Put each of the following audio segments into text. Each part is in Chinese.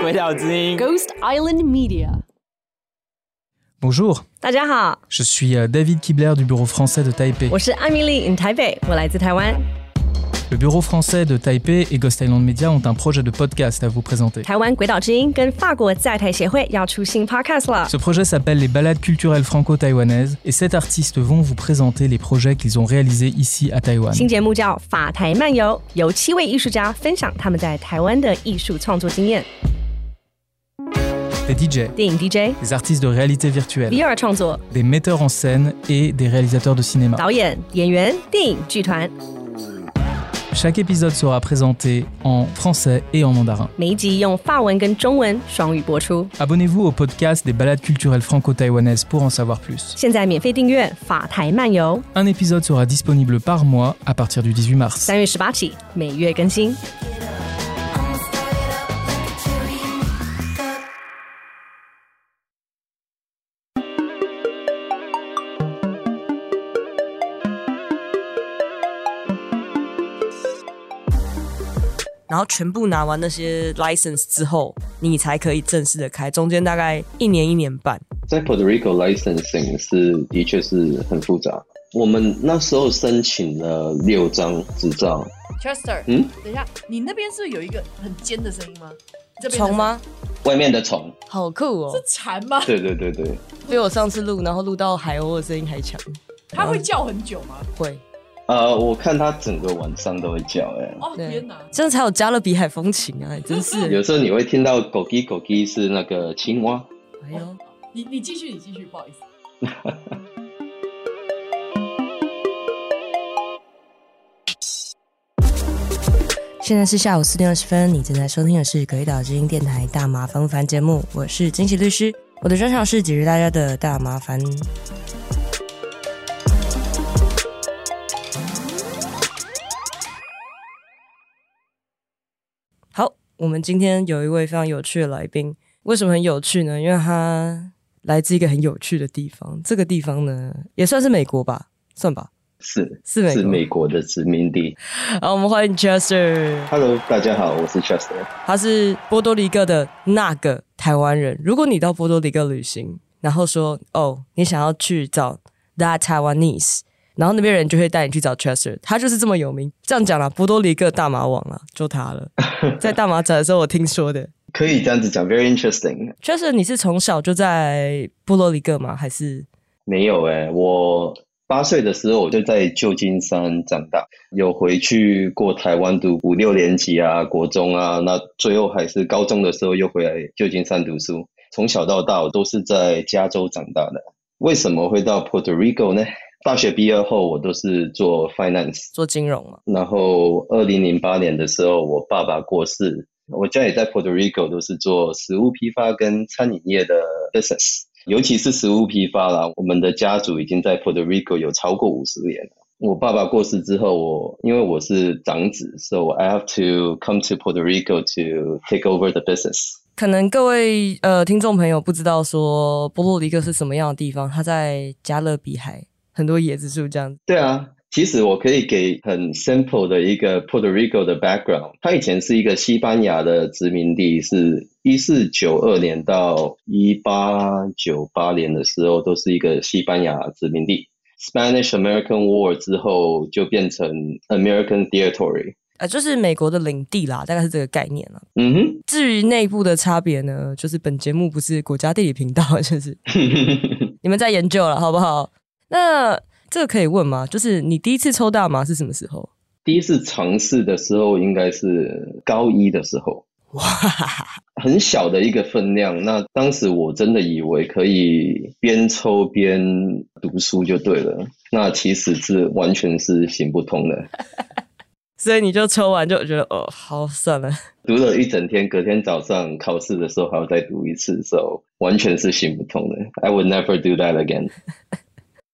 鬼岛之音，Ghost Island Media。Bonjour，大家好，Je suis David Kibler du Bureau français de Taipei。我是艾米丽 in 台北，我来自台湾。Le Bureau français de Taipei et Ghost Island Media ont un projet de podcast à vous présenter。台湾鬼岛之音跟法国在台协会要出新 podcast 了。Ce projet s'appelle les Balades culturelles franco-taïwanaises et sept artistes vont vous présenter les projets qu'ils ont réalisés ici à Taïwan。新节目叫法台漫游，由七位艺术家分享他们在台湾的艺术创作经验。Des DJ, 电影 DJ, des artistes de réalité virtuelle, VR 创作, des metteurs en scène et des réalisateurs de cinéma. 导演、演员、电影剧团。Chaque épisode sera présenté en français et en mandarin. Abonnez-vous au podcast des balades culturelles franco-taïwanaises pour en savoir plus. Un épisode sera disponible par mois à partir du 18 mars. 然后全部拿完那些 license 之后，你才可以正式的开。中间大概一年一年半。在 Puerto Rico licensing 是的确是很复杂。我们那时候申请了六张执照。Chester，嗯，等一下，你那边是不是有一个很尖的声音吗？虫吗？外面的虫。好酷哦！是蝉吗？对对对对，比我上次录然后录到海鸥的声音还强。它会叫很久吗？会。呃，我看他整个晚上都会叫，哎，哦天哪，这样才有加勒比海风情啊，真是。有时候你会听到狗鸡狗鸡是那个青蛙。哎呦，你你继续你继续，不好意思。现在是下午四点二十分，你正在收听的是鬼岛之音电台大麻烦不烦节目，我是惊喜律师，我的专场是解决大家的大麻烦。我们今天有一位非常有趣的来宾，为什么很有趣呢？因为他来自一个很有趣的地方，这个地方呢也算是美国吧，算吧，是是美国，是美国的殖民地。好，我们欢迎 Chester。Hello，大家好，我是 Chester。他是波多黎各的那个台湾人。如果你到波多黎各旅行，然后说哦，你想要去找 That Taiwanese。然后那边人就会带你去找 Chester，他就是这么有名。这样讲啦，波多黎各大麻王啊，就他了。在大麻展的时候，我听说的。可以这样子讲，very interesting。Chester，你是从小就在波多黎各吗？还是没有、欸？诶我八岁的时候我就在旧金山长大，有回去过台湾读五六年级啊，国中啊，那最后还是高中的时候又回来旧金山读书。从小到大，我都是在加州长大的。为什么会到 Puerto Rico 呢？大学毕业后，我都是做 finance，做金融嘛。然后，二零零八年的时候，我爸爸过世，我家也在 Puerto Rico，都是做食物批发跟餐饮业的 business，尤其是食物批发啦。我们的家族已经在 Puerto Rico 有超过五十年了。我爸爸过世之后，我因为我是长子，so I have to come to Puerto Rico to take over the business。可能各位呃听众朋友不知道说波多黎各是什么样的地方，它在加勒比海。很多椰子树这样子。对啊，其实我可以给很 simple 的一个 Puerto Rico 的 background。它以前是一个西班牙的殖民地，是一四九二年到一八九八年的时候都是一个西班牙殖民地。Spanish American War 之后就变成 American Territory，呃，就是美国的领地啦，大概是这个概念了。嗯哼。至于内部的差别呢，就是本节目不是国家地理频道，就是 你们在研究了，好不好？那这个可以问吗？就是你第一次抽大麻是什么时候？第一次尝试的时候应该是高一的时候，哇，很小的一个分量。那当时我真的以为可以边抽边读书就对了，那其实是完全是行不通的。所以你就抽完就觉得哦，好算了，读了一整天，隔天早上考试的时候还要再读一次，所以完全是行不通的。I would never do that again.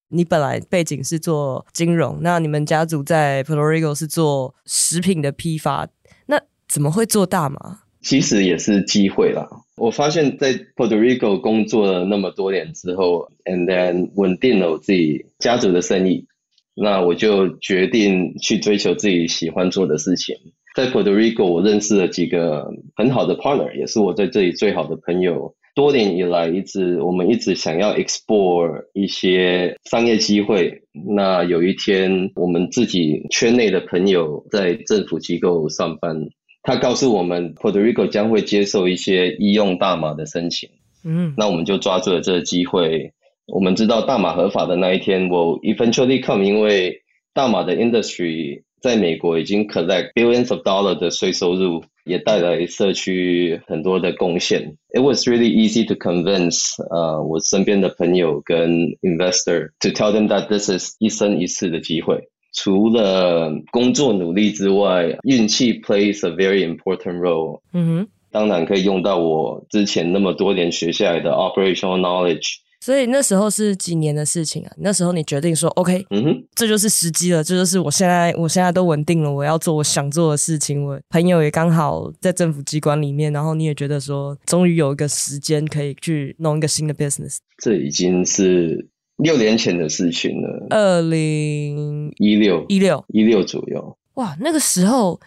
你本来背景是做金融，那你们家族在 Puerto Rico 是做食品的批发，那怎么会做大麻？其实也是机会啦。我发现，在 Puerto Rico 工作了那么多年之后，and then 稳定了我自己家族的生意，那我就决定去追求自己喜欢做的事情。在 Puerto Rico，我认识了几个很好的 partner，也是我在这里最好的朋友。多年以来，一直我们一直想要 explore 一些商业机会。那有一天，我们自己圈内的朋友在政府机构上班，他告诉我们 Puerto Rico 将会接受一些医用大麻的申请。嗯，那我们就抓住了这个机会。我们知道大麻合法的那一天，will eventually come，因为大麻的 industry。在美国已经 collect billions of dollars 的税收入，也带来社区很多的贡献。It was really easy to convince 呃、uh, 我身边的朋友跟 investor to tell them that this is 一生一次的机会。除了工作努力之外，运气 plays a very important role。嗯哼，当然可以用到我之前那么多年学下来的 operational knowledge。 所以那时候是几年的事情啊？那时候你决定说，OK，嗯哼，这就是时机了，这就是我现在，我现在都稳定了，我要做我想做的事情。我朋友也刚好在政府机关里面，然后你也觉得说，终于有一个时间可以去弄一个新的 business。这已经是六年前的事情了，二零一六一六一六左右。哇，那个时候，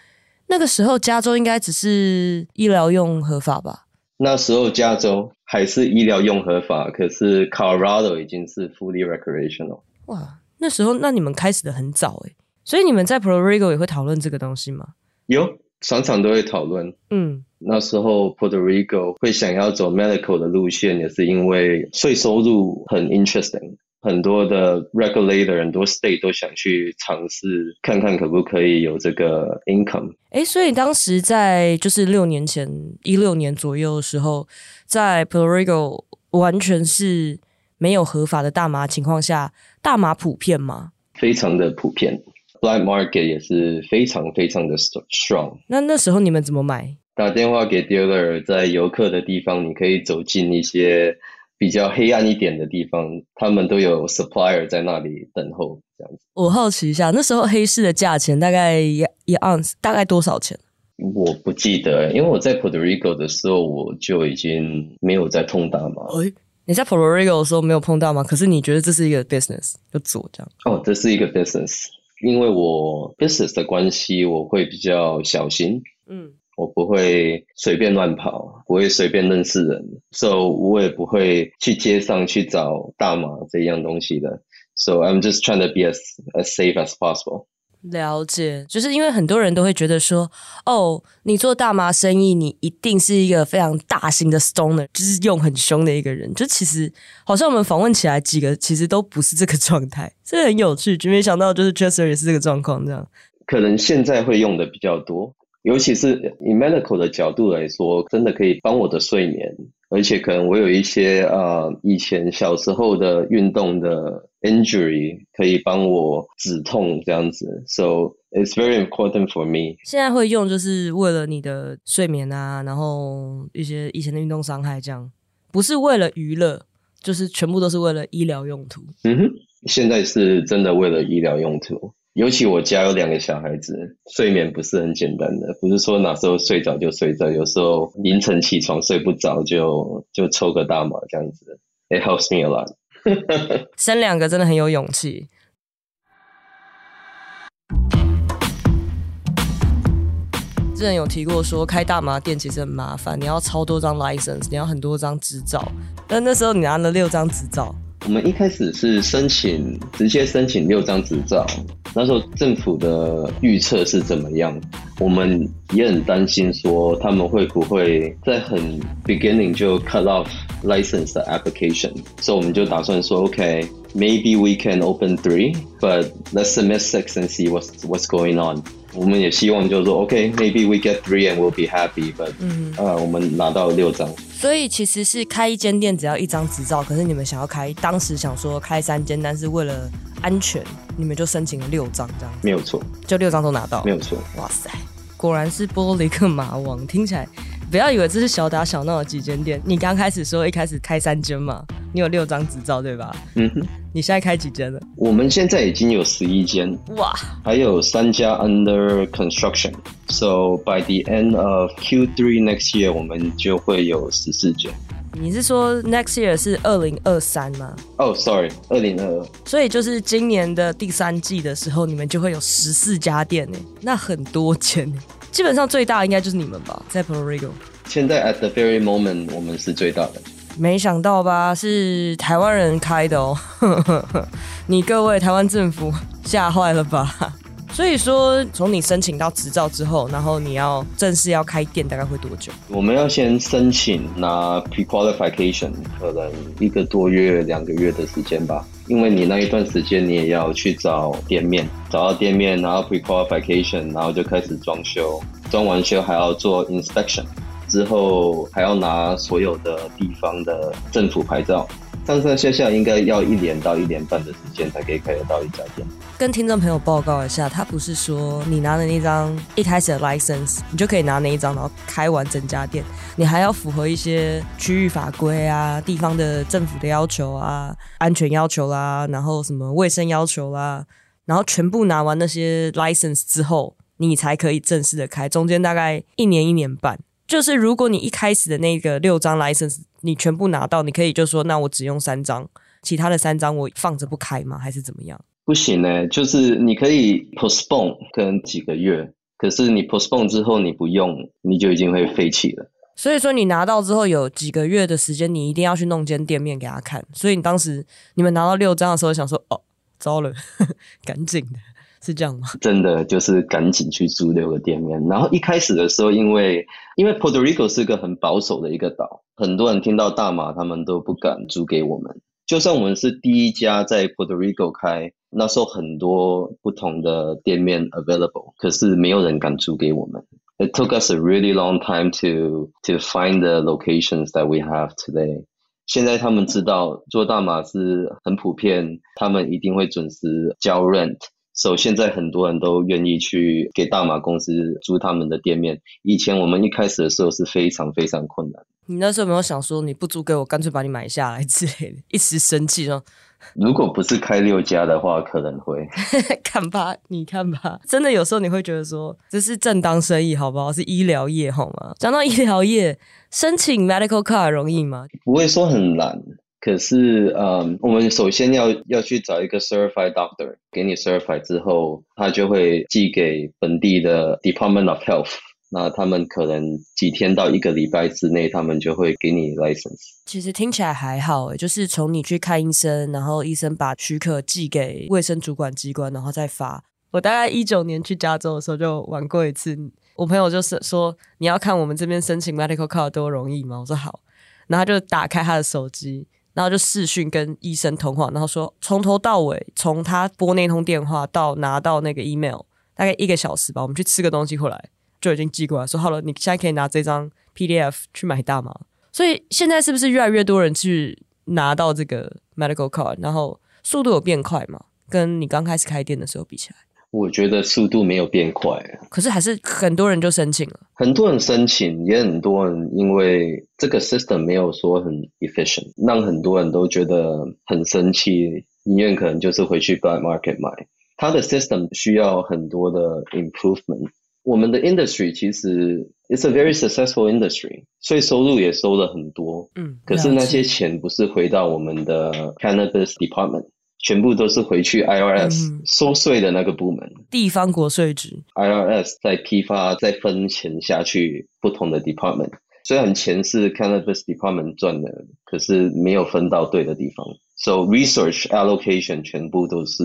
那个时候加州应该只是医疗用合法吧？那时候加州还是医疗用合法，可是 Colorado 已经是 fully recreational。哇，那时候那你们开始的很早诶，所以你们在 Puerto Rico 也会讨论这个东西吗？有，常常都会讨论。嗯，那时候 Puerto Rico 会想要走 medical 的路线，也是因为税收入很 interesting。很多的 regulator，很多 state 都想去尝试看看可不可以有这个 income。哎，所以当时在就是六年前一六年左右的时候，在 Puerto Rico 完全是没有合法的大麻情况下，大麻普遍吗？非常的普遍，black market 也是非常非常的 strong。那那时候你们怎么买？打电话给 dealer，在游客的地方，你可以走进一些。比较黑暗一点的地方，他们都有 supplier 在那里等候，这样子。我好奇一下，那时候黑市的价钱大概一一盎司大概多少钱？我不记得，因为我在 Puerto Rico 的时候，我就已经没有在碰大麻。哎，你在 Puerto Rico 的时候没有碰大麻，可是你觉得这是一个 business 就做这样？哦，这是一个 business，因为我 business 的关系，我会比较小心。嗯。我不会随便乱跑，不会随便认识人，so 我也不会去街上去找大麻这样东西的。So I'm just trying to be as as safe as possible。了解，就是因为很多人都会觉得说，哦，你做大麻生意，你一定是一个非常大型的 stoner，就是用很凶的一个人。就其实好像我们访问起来几个，其实都不是这个状态，这很有趣，就没想到就是 Chester 也是这个状况这样。可能现在会用的比较多。尤其是以 medical 的角度来说，真的可以帮我的睡眠，而且可能我有一些呃以前小时候的运动的 injury 可以帮我止痛这样子，so it's very important for me。现在会用就是为了你的睡眠啊，然后一些以前的运动伤害这样，不是为了娱乐，就是全部都是为了医疗用途。嗯哼，现在是真的为了医疗用途。尤其我家有两个小孩子，睡眠不是很简单的，不是说哪时候睡着就睡着，有时候凌晨起床睡不着就就抽个大麻这样子。It helps me a lot。生两个真的很有勇气。之前有提过说开大麻店其实很麻烦，你要超多张 license，你要很多张执照。但那时候你拿了六张执照。我们一开始是申请直接申请六张执照。那时候政府的预测是怎么样？我们也很担心，说他们会不会在很 beginning 就 cut off license 的 application，所以我们就打算说，OK，maybe we can open three，but let's submit six and see what's what's going on。我们也希望就是说，OK，maybe we get three and we'll be happy，but 嗯，啊，我们拿到六张。所以其实是开一间店只要一张执照，可是你们想要开，当时想说开三间，但是为了安全，你们就申请了六张这样。没有错，就六张都拿到。没有错。哇塞，果然是波多黎各麻王，听起来。不要以为这是小打小闹的几间店。你刚开始说一开始开三间嘛，你有六张执照对吧？嗯哼。你现在开几间了？我们现在已经有十一间，哇，还有三家 under construction。So by the end of Q3 next year，我们就会有十四间。你是说 next year 是二零二三吗？哦、oh，sorry，二零二二。所以就是今年的第三季的时候，你们就会有十四家店呢，那很多间。基本上最大应该就是你们吧，在 Puerto Rico。现在 at the very moment，我们是最大的。没想到吧，是台湾人开的哦。你各位台湾政府吓坏了吧？所以说，从你申请到执照之后，然后你要正式要开店，大概会多久？我们要先申请拿 pre-qualification，可能一个多月、两个月的时间吧。因为你那一段时间，你也要去找店面，找到店面，然后 pre-qualification，然后就开始装修，装完修还要做 inspection，之后还要拿所有的地方的政府牌照。上上下下应该要一年到一年半的时间才可以开得到一家店。跟听众朋友报告一下，他不是说你拿了那张一开始的 license，你就可以拿那一张，然后开完整家店。你还要符合一些区域法规啊、地方的政府的要求啊、安全要求啦，然后什么卫生要求啦，然后全部拿完那些 license 之后，你才可以正式的开。中间大概一年一年半。就是如果你一开始的那个六张 license 你全部拿到，你可以就说，那我只用三张，其他的三张我放着不开吗？还是怎么样？不行呢、欸，就是你可以 postpone 可能几个月，可是你 postpone 之后你不用，你就已经会废弃了。所以说你拿到之后有几个月的时间，你一定要去弄间店面给他看。所以你当时你们拿到六张的时候，想说哦，糟了，呵 呵赶紧的。是这样吗？真的就是赶紧去租六个店面，然后一开始的时候，因为因为 Puerto Rico 是个很保守的一个岛，很多人听到大马，他们都不敢租给我们。就算我们是第一家在 Puerto Rico 开，那时候很多不同的店面 available，可是没有人敢租给我们。It took us a really long time to to find the locations that we have today。现在他们知道做大麻是很普遍，他们一定会准时交 rent。所以现在很多人都愿意去给大马公司租他们的店面。以前我们一开始的时候是非常非常困难。你那时候有没有想说，你不租给我，干脆把你买下来之类的？一时生气说，如果不是开六家的话，可能会。看吧，你看吧，真的有时候你会觉得说，这是正当生意，好不好？是医疗业，好吗？讲到医疗业，申请 medical card 容易吗？不会说很难。可是，嗯，我们首先要要去找一个 certified doctor，给你 certified 之后，他就会寄给本地的 Department of Health，那他们可能几天到一个礼拜之内，他们就会给你 license。其实听起来还好诶，就是从你去看医生，然后医生把许可寄给卫生主管机关，然后再发。我大概一九年去加州的时候就玩过一次，我朋友就是说，你要看我们这边申请 medical card 多容易吗？我说好，然后他就打开他的手机。然后就视讯跟医生通话，然后说从头到尾，从他拨那通电话到拿到那个 email，大概一个小时吧。我们去吃个东西回来就已经寄过来，说好了，你现在可以拿这张 PDF 去买大麻。所以现在是不是越来越多人去拿到这个 medical card，然后速度有变快吗？跟你刚开始开店的时候比起来？我觉得速度没有变快，可是还是很多人就申请了。很多人申请，也很多人因为这个 system 没有说很 efficient，让很多人都觉得很生气，宁愿可能就是回去 black market 买。它的 system 需要很多的 improvement。我们的 industry 其实 it's a very successful industry，所以收入也收了很多。嗯，可是那些钱不是回到我们的 cannabis department。全部都是回去 IRS、嗯、收税的那个部门，地方国税局。IRS 再批发，再分钱下去不同的 department。虽然钱是 Cannabis Department 赚的，可是没有分到对的地方。So research allocation 全部都是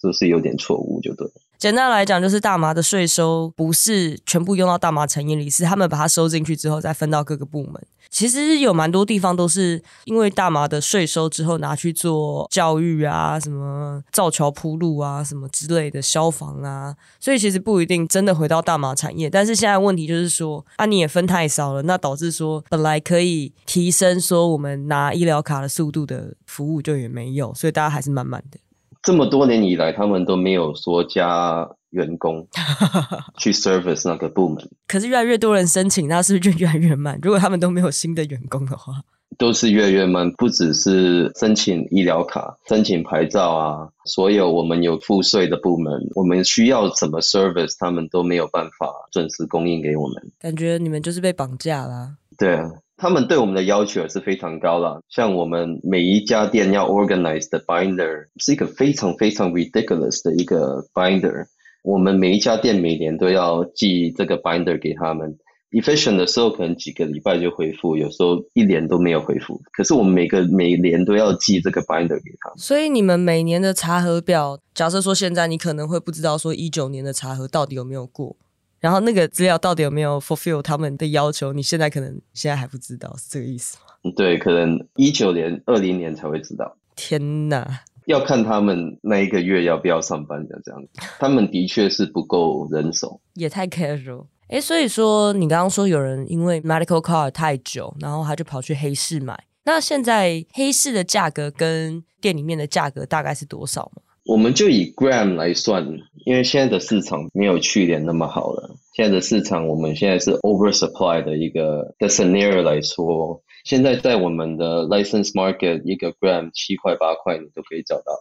都是有点错误，就对。简单来讲，就是大麻的税收不是全部用到大麻产业里，是他们把它收进去之后再分到各个部门。其实有蛮多地方都是因为大麻的税收之后拿去做教育啊，什么造桥铺路啊，什么之类的消防啊，所以其实不一定真的回到大麻产业。但是现在问题就是说，啊你也分太少了，那导致说本来可以提升说我们拿医疗卡的速度的服务就也没有，所以大家还是慢慢的。这么多年以来，他们都没有说加员工 去 service 那个部门。可是越来越多人申请，那是不是就越来越慢？如果他们都没有新的员工的话，都是越来越慢。不只是申请医疗卡、申请牌照啊，所有我们有付税的部门，我们需要怎么 service，他们都没有办法准时供应给我们。感觉你们就是被绑架啦。对啊。他们对我们的要求也是非常高了，像我们每一家店要 organize 的 binder 是一个非常非常 ridiculous 的一个 binder，我们每一家店每年都要寄这个 binder 给他们。efficient 的时候可能几个礼拜就回复，有时候一年都没有回复。可是我们每个每年都要寄这个 binder 给他们。所以你们每年的查核表，假设说现在你可能会不知道说一九年的查核到底有没有过，然后那个资料到底有没有 fulfill 他们的要求，你现在可能现在还不知道，是这个意思吗？对，可能一九年、二零年才会知道。天哪！要看他们那一个月要不要上班的这样子，他们的确是不够人手，也太 casual。哎，所以说你刚刚说有人因为 medical card 太久，然后他就跑去黑市买。那现在黑市的价格跟店里面的价格大概是多少吗？我们就以 gram 来算，因为现在的市场没有去年那么好了。现在的市场，我们现在是 oversupply 的一个的 scenario 来说，现在在我们的 license market 一个 gram 七块八块你都可以找到。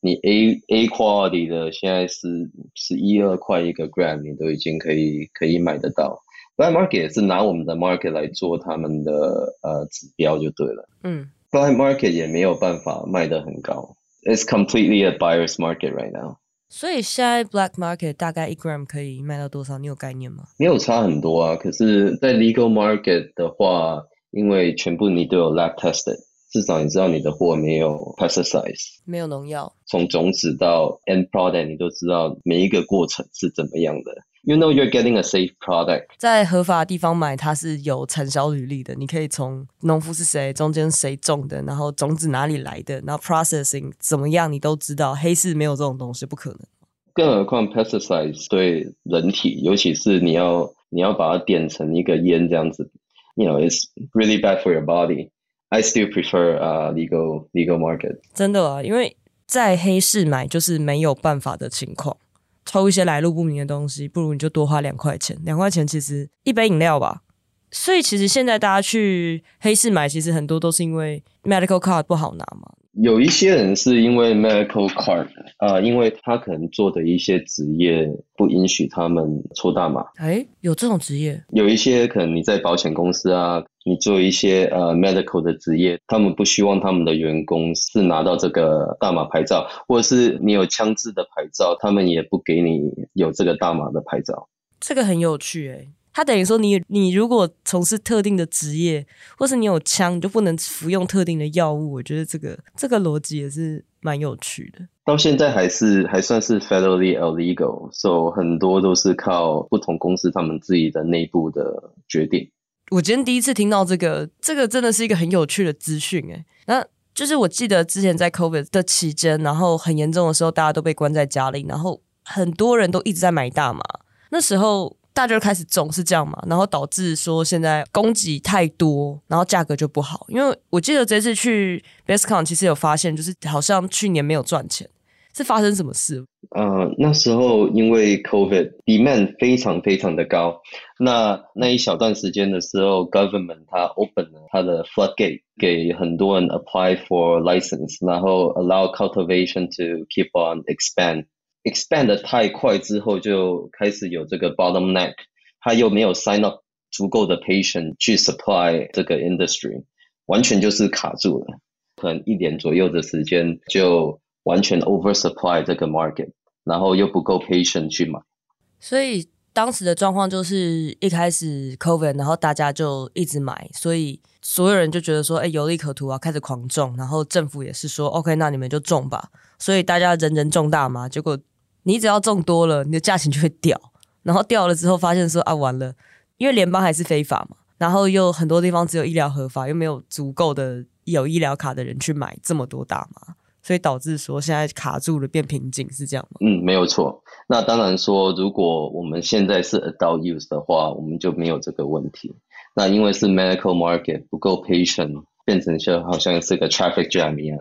你 A A quality 的现在是十一二块一个 gram，你都已经可以可以买得到。Black market 也是拿我们的 market 来做他们的呃指标就对了。嗯，Black market 也没有办法卖得很高。It's completely a buyer's market right now。所以现在 Black market 大概一 gram 可以卖到多少？你有概念吗？没有差很多啊。可是，在 legal market 的话，因为全部你都有 lab tested。至少你知道你的货没有 pesticides，没有农药。从种子到 end product，你都知道每一个过程是怎么样的。 You know you're getting a safe product。在合法的地方买，它是有产销履历的。你可以从农夫是谁，中间谁种的，然后种子哪里来的，然后 processing 怎么样，你都知道。黑市没有这种东西，不可能。更何况 pesticides 对人体，尤其是你要你要把它点成一个烟这样子，You know it's really bad for your body。I still prefer uh legal legal market。真的啊，因为在黑市买就是没有办法的情况，抽一些来路不明的东西，不如你就多花两块钱。两块钱其实一杯饮料吧。所以其实现在大家去黑市买，其实很多都是因为 medical card 不好拿嘛。有一些人是因为 medical card 啊、呃，因为他可能做的一些职业不允许他们抽大麻。哎，有这种职业？有一些可能你在保险公司啊，你做一些呃 medical 的职业，他们不希望他们的员工是拿到这个大麻牌照，或者是你有枪支的牌照，他们也不给你有这个大麻的牌照。这个很有趣哎。他等于说你，你你如果从事特定的职业，或是你有枪，你就不能服用特定的药物。我觉得这个这个逻辑也是蛮有趣的。到现在还是还算是 federally illegal，所以很多都是靠不同公司他们自己的内部的决定。我今天第一次听到这个，这个真的是一个很有趣的资讯诶。那就是我记得之前在 COVID 的期间，然后很严重的时候，大家都被关在家里，然后很多人都一直在买大麻。那时候。大家就开始种是这样嘛，然后导致说现在供给太多，然后价格就不好。因为我记得这次去 BestCon，其实有发现，就是好像去年没有赚钱，是发生什么事？呃，那时候因为 COVID demand 非常非常的高，那那一小段时间的时候，government 它 open 了它的 floodgate 给很多人 apply for license，然后 allow cultivation to keep on expand。Expand 的太快之后，就开始有这个 bottleneck，他又没有 sign up 足够的 patient 去 supply 这个 industry，完全就是卡住了，可能一年左右的时间就完全 oversupply 这个 market，然后又不够 patient 去买。所以当时的状况就是一开始 COVID，然后大家就一直买，所以所有人就觉得说，哎，有利可图啊，开始狂种，然后政府也是说，OK，那你们就种吧，所以大家人人种大麻，结果。你只要种多了，你的价钱就会掉，然后掉了之后发现说啊，完了，因为联邦还是非法嘛，然后又很多地方只有医疗合法，又没有足够的有医疗卡的人去买这么多大麻，所以导致说现在卡住了，变瓶颈，是这样吗？嗯，没有错。那当然说，如果我们现在是 adult use 的话，我们就没有这个问题。那因为是 medical market 不够 patient，变成像好像是个 traffic jam 一样。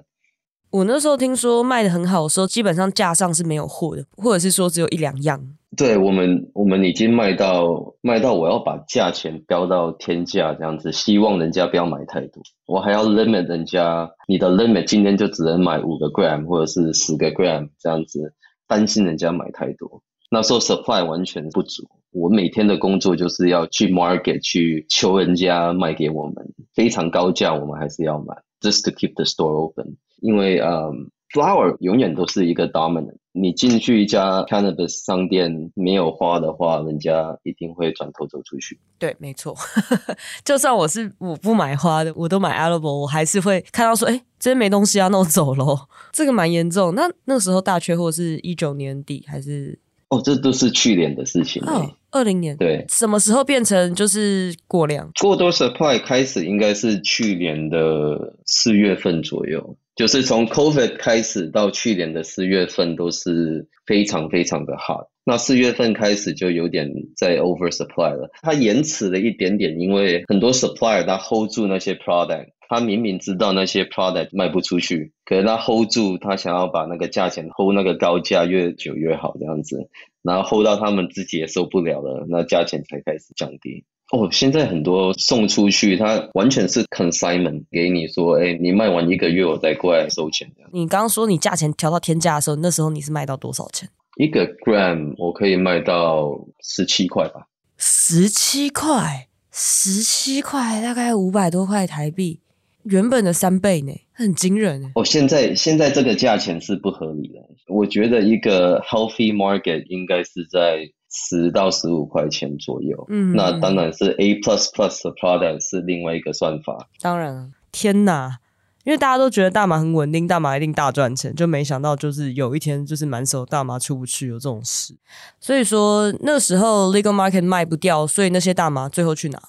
我那时候听说卖得很好的时候，基本上架上是没有货的，或者是说只有一两样。对，我们，我们已经卖到卖到我要把价钱标到天价这样子，希望人家不要买太多。我还要 limit 人家，你的 limit 今天就只能买五个 gram 或者是十个 gram 这样子，担心人家买太多。那时候 supply 完全不足，我每天的工作就是要去 market 去求人家卖给我们，非常高价，我们还是要买，just to keep the store open。因为呃、um,，flower 永远都是一个 dominant。你进去一家 cannabis 商店没有花的话，人家一定会转头走出去。对，没错。就算我是我不买花的，我都买 edible，我还是会看到说，哎，这边没东西啊，那我走喽。这个蛮严重。那那个时候大缺货是一九年底还是？哦，这都是去年的事情。哦，二零年。对。什么时候变成就是过量？过多 supply 开始应该是去年的四月份左右。就是从 COVID 开始到去年的四月份都是非常非常的 hot，那四月份开始就有点在 oversupply 了。它延迟了一点点，因为很多 supplier 他 hold 住那些 product，他明明知道那些 product 卖不出去，可是他 hold 住，他想要把那个价钱 hold 那个高价越久越好这样子，然后 hold 到他们自己也受不了了，那价钱才开始降低。哦，现在很多送出去，它完全是 consignment 给你说，哎，你卖完一个月，我再过来收钱。你刚刚说你价钱调到天价的时候，那时候你是卖到多少钱？一个 gram 我可以卖到十七块吧。十七块，十七块，大概五百多块台币，原本的三倍呢，很惊人呢。哦，现在现在这个价钱是不合理的。我觉得一个 healthy market 应该是在。十到十五块钱左右，嗯，那当然是 A plus plus 的 product 是另外一个算法。当然，天哪，因为大家都觉得大麻很稳定，大麻一定大赚钱，就没想到就是有一天就是满手大麻出不去，有这种事。所以说那时候 legal market 卖不掉，所以那些大麻最后去哪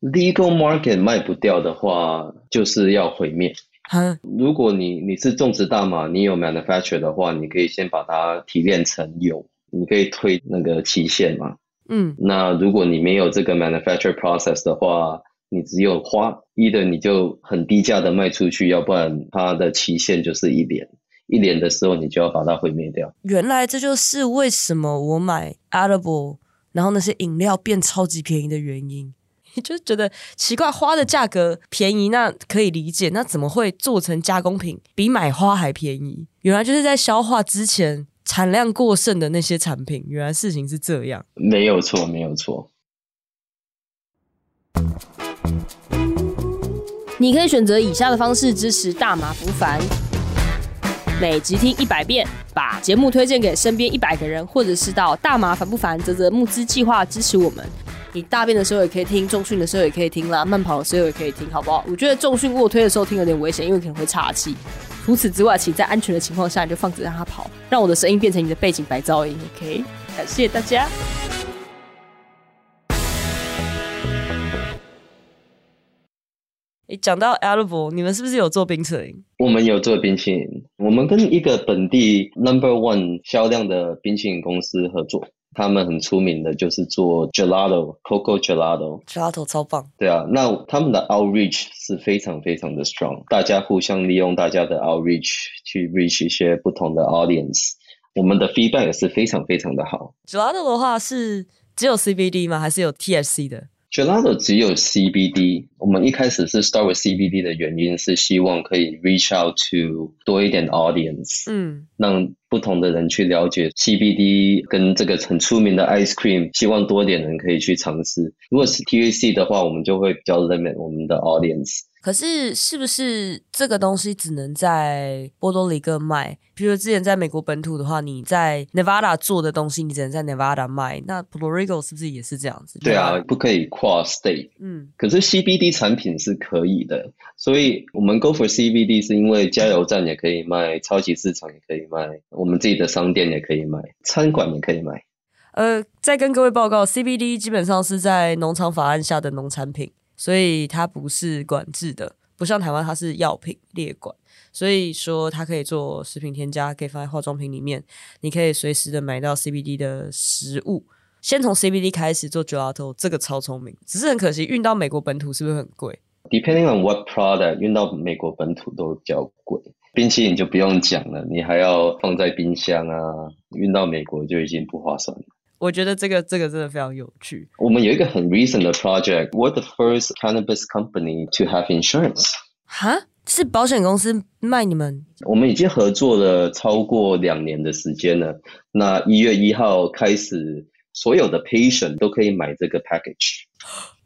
？legal market 卖不掉的话，就是要毁灭。哈如果你你是种植大麻，你有 manufacture 的话，你可以先把它提炼成油。你可以推那个期限嘛？嗯，那如果你没有这个 manufacture process 的话，你只有花，一的你就很低价的卖出去，要不然它的期限就是一年，一年的时候你就要把它毁灭掉。原来这就是为什么我买 edible，然后那些饮料变超级便宜的原因。你 就觉得奇怪，花的价格便宜，那可以理解，那怎么会做成加工品比买花还便宜？原来就是在消化之前。产量过剩的那些产品，原来事情是这样。没有错，没有错。你可以选择以下的方式支持大麻福帆：每集听一百遍，把节目推荐给身边一百个人，或者是到大麻烦不烦泽泽募资计划支持我们。你大便的时候也可以听，重训的时候也可以听啦，慢跑的时候也可以听，好不好？我觉得重训卧推的时候听有点危险，因为可能会岔气。除此之外，请在安全的情况下，你就放着让它跑，让我的声音变成你的背景白噪音。OK，感谢大家。诶，讲到 Edible，你们是不是有做冰淇淋？我们有做冰淇淋，我们跟一个本地 Number One 销量的冰淇淋公司合作。他们很出名的就是做 gelato，coco gelato，gelato 超棒。对啊，那他们的 outreach 是非常非常的 strong，大家互相利用大家的 outreach 去 reach 一些不同的 audience，我们的 feedback 也是非常非常的好。gelato 的话是只有 CBD 吗？还是有 THC 的？Gelato 只有 CBD，我们一开始是 start with CBD 的原因是希望可以 reach out to 多一点 audience，嗯，让不同的人去了解 CBD 跟这个很出名的 ice cream，希望多点人可以去尝试。如果是 THC 的话，我们就会比较 limit 我们的 audience。可是，是不是这个东西只能在波多黎各卖？比如之前在美国本土的话，你在 Nevada 做的东西，你只能在 Nevada 卖。那 Puerto Rico 是不是也是这样子？对啊，不可以跨 state。嗯，可是 CBD 产品是可以的，所以我们 Go for CBD 是因为加油站也可以卖，超级市场也可以卖，我们自己的商店也可以卖，餐馆也可以卖。呃，再跟各位报告，CBD 基本上是在农场法案下的农产品。所以它不是管制的，不像台湾它是药品列管，所以说它可以做食品添加，可以放在化妆品里面，你可以随时的买到 CBD 的食物。先从 CBD 开始做 Gelato，这个超聪明，只是很可惜运到美国本土是不是很贵？Depending on what product，运到美国本土都比较贵。冰淇淋就不用讲了，你还要放在冰箱啊，运到美国就已经不划算了。我觉得这个这个真的非常有趣。我们有一个很 recent 的 project，we're the first cannabis company to have insurance。哈，是保险公司卖你们？我们已经合作了超过两年的时间了。那一月一号开始，所有的 patient 都可以买这个 package。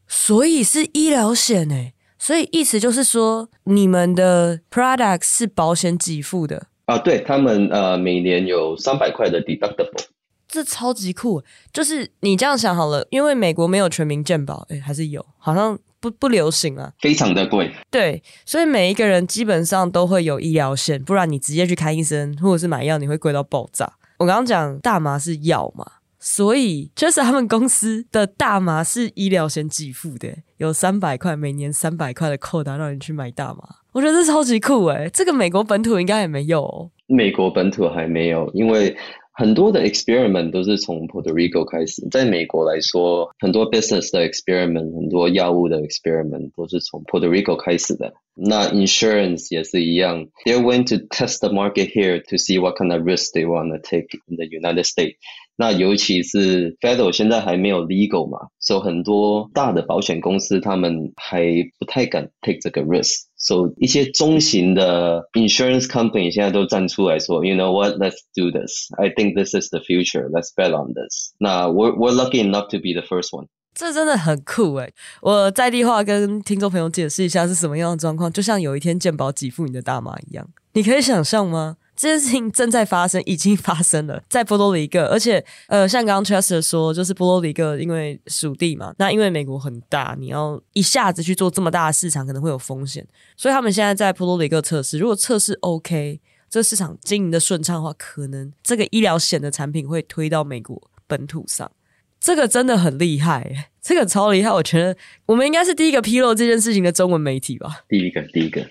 所以是医疗险诶，所以意思就是说，你们的 product 是保险给付的。啊，对他们呃，每年有三百块的 deductible，这超级酷。就是你这样想好了，因为美国没有全民健保，诶，还是有，好像不不流行啊，非常的贵。对，所以每一个人基本上都会有医疗险，不然你直接去看医生或者是买药，你会贵到爆炸。我刚刚讲大麻是药嘛。所以就是他们公司的大麻是医疗险给付的，有三百块，每年三百块的扣打让你去买大麻，我觉得这超级酷诶，这个美国本土应该也没有。美国本土还没有，因为很多的 experiment 都是从 Puerto Rico 开始。在美国来说，很多 business 的 experiment，很多药物的 experiment 都是从 Puerto Rico 开始的。那 insurance 也是一样，they're going to test the market here to see what kind of risk they want to take in the United States。那尤其是 Federal 现在还没有 legal 嘛，所以很多大的保险公司他们还不太敢 take 这个 risk。所以一些中型的 insurance company 现在都站出来说，You know what? Let's do this. I think this is the future. Let's bet on this. 那 we're we're lucky enough to be the first one. 这真的很酷诶，我在地化跟听众朋友解释一下是什么样的状况，就像有一天健保给付你的大麻一样，你可以想象吗？这件事情正在发生，已经发生了，在波多黎各，而且，呃，像刚刚 Chester 说，就是波多黎各因为属地嘛，那因为美国很大，你要一下子去做这么大的市场，可能会有风险，所以他们现在在波多黎各测试，如果测试 OK，这市场经营的顺畅的话，可能这个医疗险的产品会推到美国本土上，这个真的很厉害，这个超厉害，我觉得我们应该是第一个披露这件事情的中文媒体吧，第一个，第一个，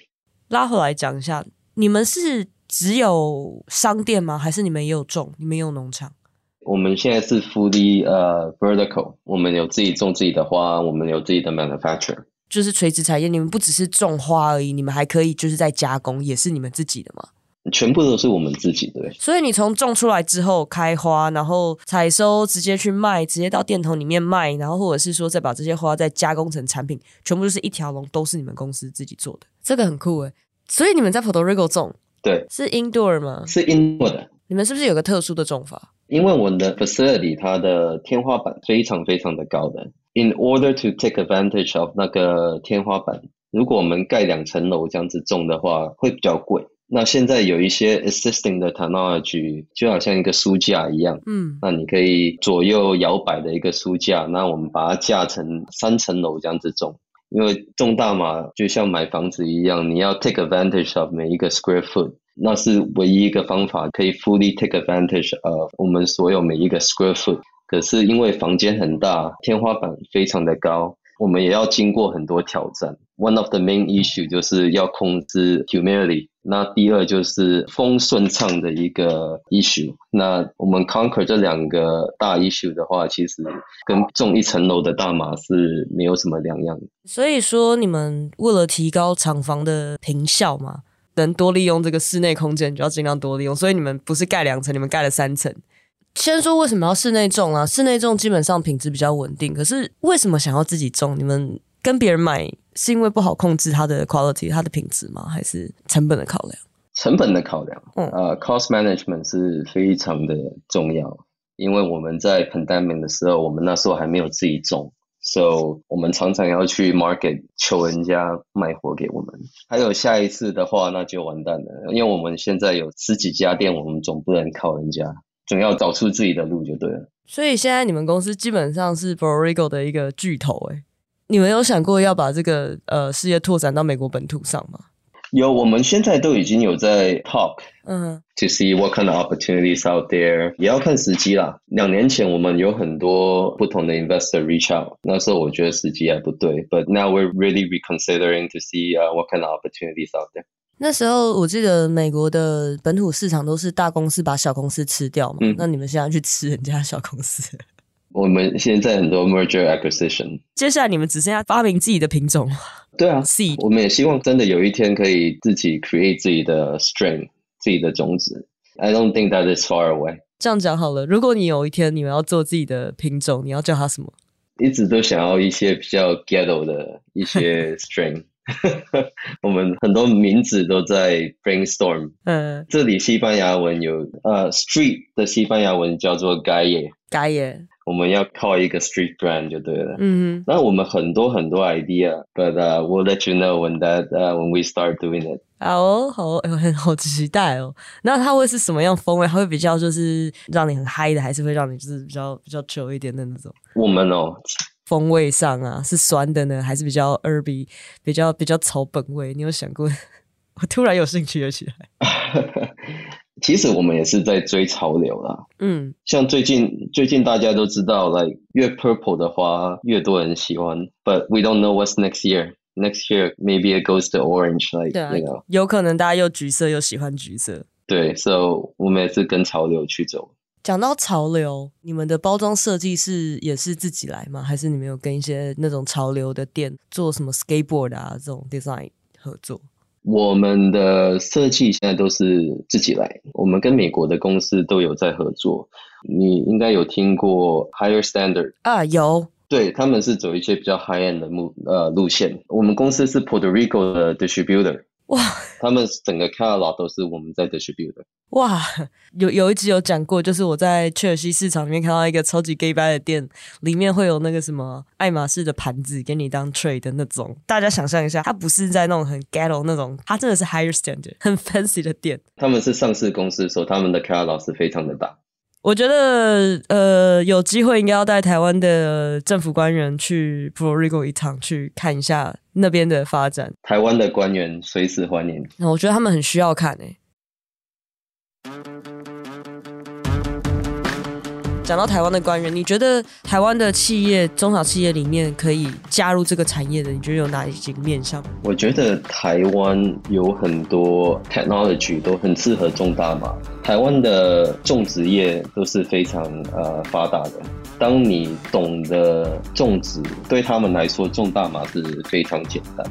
拉回来讲一下，你们是。只有商店吗？还是你们也有种？你们也有农场？我们现在是 fully 呃、uh, vertical，我们有自己种自己的花，我们有自己的 manufacturer，就是垂直产业。你们不只是种花而已，你们还可以就是在加工，也是你们自己的吗？全部都是我们自己的。所以你从种出来之后开花，然后采收，直接去卖，直接到店头里面卖，然后或者是说再把这些花再加工成产品，全部就是一条龙，都是你们公司自己做的。这个很酷诶。所以你们在 Puerto Rico 种。对，是 indoor 吗？是 indoor 的。你们是不是有个特殊的种法？因为我们的 facility 它的天花板非常非常的高的。In order to take advantage of 那个天花板，如果我们盖两层楼这样子种的话，会比较贵。那现在有一些 existing 的 technology，就好像一个书架一样，嗯，那你可以左右摇摆的一个书架，那我们把它架成三层楼这样子种。因为重大嘛就像买房子一样，你要 take advantage of 每一个 square foot，那是唯一一个方法可以 fully take advantage of 我们所有每一个 square foot。可是因为房间很大，天花板非常的高。我们也要经过很多挑战。One of the main issue 就是要控制 humidity。那第二就是风顺畅的一个 issue。那我们 conquer 这两个大 issue 的话，其实跟种一层楼的大麻是没有什么两样。所以说，你们为了提高厂房的坪效嘛，能多利用这个室内空间，就要尽量多利用。所以你们不是盖两层，你们盖了三层。先说为什么要室内种啊？室内种基本上品质比较稳定。可是为什么想要自己种？你们跟别人买是因为不好控制它的 quality、它的品质吗？还是成本的考量？成本的考量。嗯，呃、uh,，cost management 是非常的重要。因为我们在 pandemic 的时候，我们那时候还没有自己种，so 我们常常要去 market 求人家卖货给我们。还有下一次的话，那就完蛋了，因为我们现在有十几家店，我们总不能靠人家。总要找出自己的路就对了。所以现在你们公司基本上是 Rico 的一个巨头诶。你们有想过要把这个呃事业拓展到美国本土上吗？有，我们现在都已经有在 talk，嗯，to see what kind of opportunities out there。也要看时机啦。两年前我们有很多不同的 investor reach out，那时候我觉得时机还不对，but now we're really reconsidering to see what kind of opportunities out there。那时候我记得美国的本土市场都是大公司把小公司吃掉嘛，嗯、那你们现在去吃人家小公司？我们现在很多 merger acquisition，接下来你们只剩下发明自己的品种。对啊，seed，我们也希望真的有一天可以自己 create 自己的 strain，自己的种子。I don't think that is far away。这样讲好了，如果你有一天你们要做自己的品种，你要叫它什么？一直都想要一些比较 ghetto 的一些 strain。我们很多名字都在 brainstorm。嗯，这里西班牙文有呃、uh, street 的西班牙文叫做 calle。calle。我们要靠一个 street brand 就对了。嗯哼。那我们很多很多 idea，but、uh, we'll let you know when that、uh, when we start doing it。好哦，好哦，很好期待哦。那它会是什么样风味？它会比较就是让你很嗨的，还是会让你就是比较比较久一点的那种？我们哦，风味上啊，是酸的呢，还是比较 herby，比较比较草本味？你有想过？我突然有兴趣了起来。其实我们也是在追潮流啦。嗯，像最近最近大家都知道，like 越 purple 的花越多人喜欢。But we don't know what's next year. Next year maybe it goes to orange. Like 对啊，you know? 有可能大家又橘色又喜欢橘色。对，So 我们也是跟潮流去走。讲到潮流，你们的包装设计是也是自己来吗？还是你们有跟一些那种潮流的店做什么 skateboard 啊这种 design 合作？我们的设计现在都是自己来，我们跟美国的公司都有在合作。你应该有听过 Higher Standard 啊？有，对，他们是走一些比较 high end 的路呃路线。我们公司是 Puerto Rico 的 distributor。哇，他们整个 catalog 都是我们在 distribute 的。哇，有有一集有讲过，就是我在切尔西市场里面看到一个超级 gay 掰的店，里面会有那个什么爱马仕的盘子给你当 tray 的那种。大家想象一下，它不是在那种很 ghetto 那种，它真的是 higher standard 很 fancy 的店。他们是上市公司，所以他们的 catalog 是非常的大。我觉得呃，有机会应该要带台湾的政府官员去 Puerto Rico 一趟，去看一下那边的发展。台湾的官员随时欢迎。那我觉得他们很需要看诶、欸。讲到台湾的官员，你觉得台湾的企业、中小企业里面可以加入这个产业的，你觉得有哪几个面向？我觉得台湾有很多 technology 都很适合种大麻。台湾的种植业都是非常呃发达的。当你懂得种植，对他们来说种大麻是非常简单。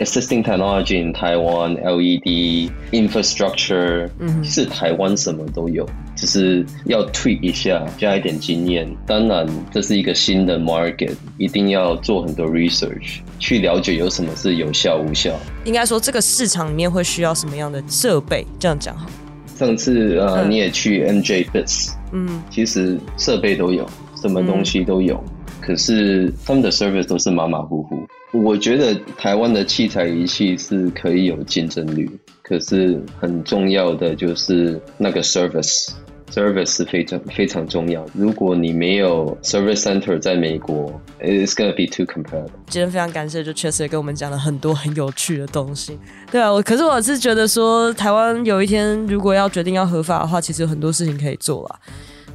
Assisting technology in Taiwan, LED infrastructure，嗯，是台湾什么都有，只是要 tweak 一下，加一点经验。当然，这是一个新的 market，一定要做很多 research 去了解有什么是有效无效。应该说，这个市场里面会需要什么样的设备？这样讲好。上次呃，嗯、你也去 MJ Bits，嗯，其实设备都有，什么东西都有，嗯、可是他们的 service 都是马马虎虎。我觉得台湾的器材仪器是可以有竞争力，可是很重要的就是那个 service。Service 是非常非常重要。如果你没有 service center 在美国，it's gonna be too competitive。今天非常感谢，就 Chester 跟我们讲了很多很有趣的东西。对啊，我可是我是觉得说，台湾有一天如果要决定要合法的话，其实有很多事情可以做啦。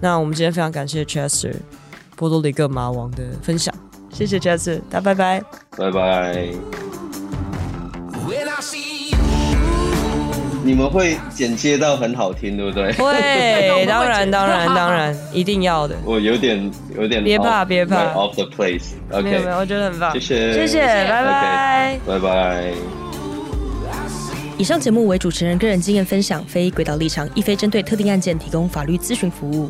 那我们今天非常感谢 Chester 波多黎各马王的分享，谢谢 Chester，大家拜拜，拜拜。你们会剪接到很好听，对不对？会，当然，当然，当然，一定要的。我有点，有点，别怕，别怕，off the place。OK，没有，没有，我觉得很棒。谢谢，谢谢，拜拜，拜拜。以上节目为主持人个人经验分享，非轨道立场，亦非针对特定案件提供法律咨询服务。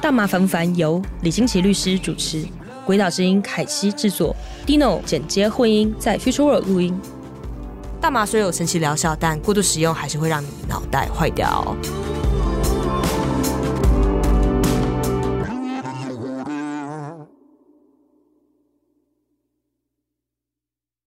大麻烦不烦？由李金奇律师主持，轨道之音凯西制作，Dino 剪接混音，在 Future World 录音。大麻虽有神奇疗效，但过度使用还是会让你脑袋坏掉。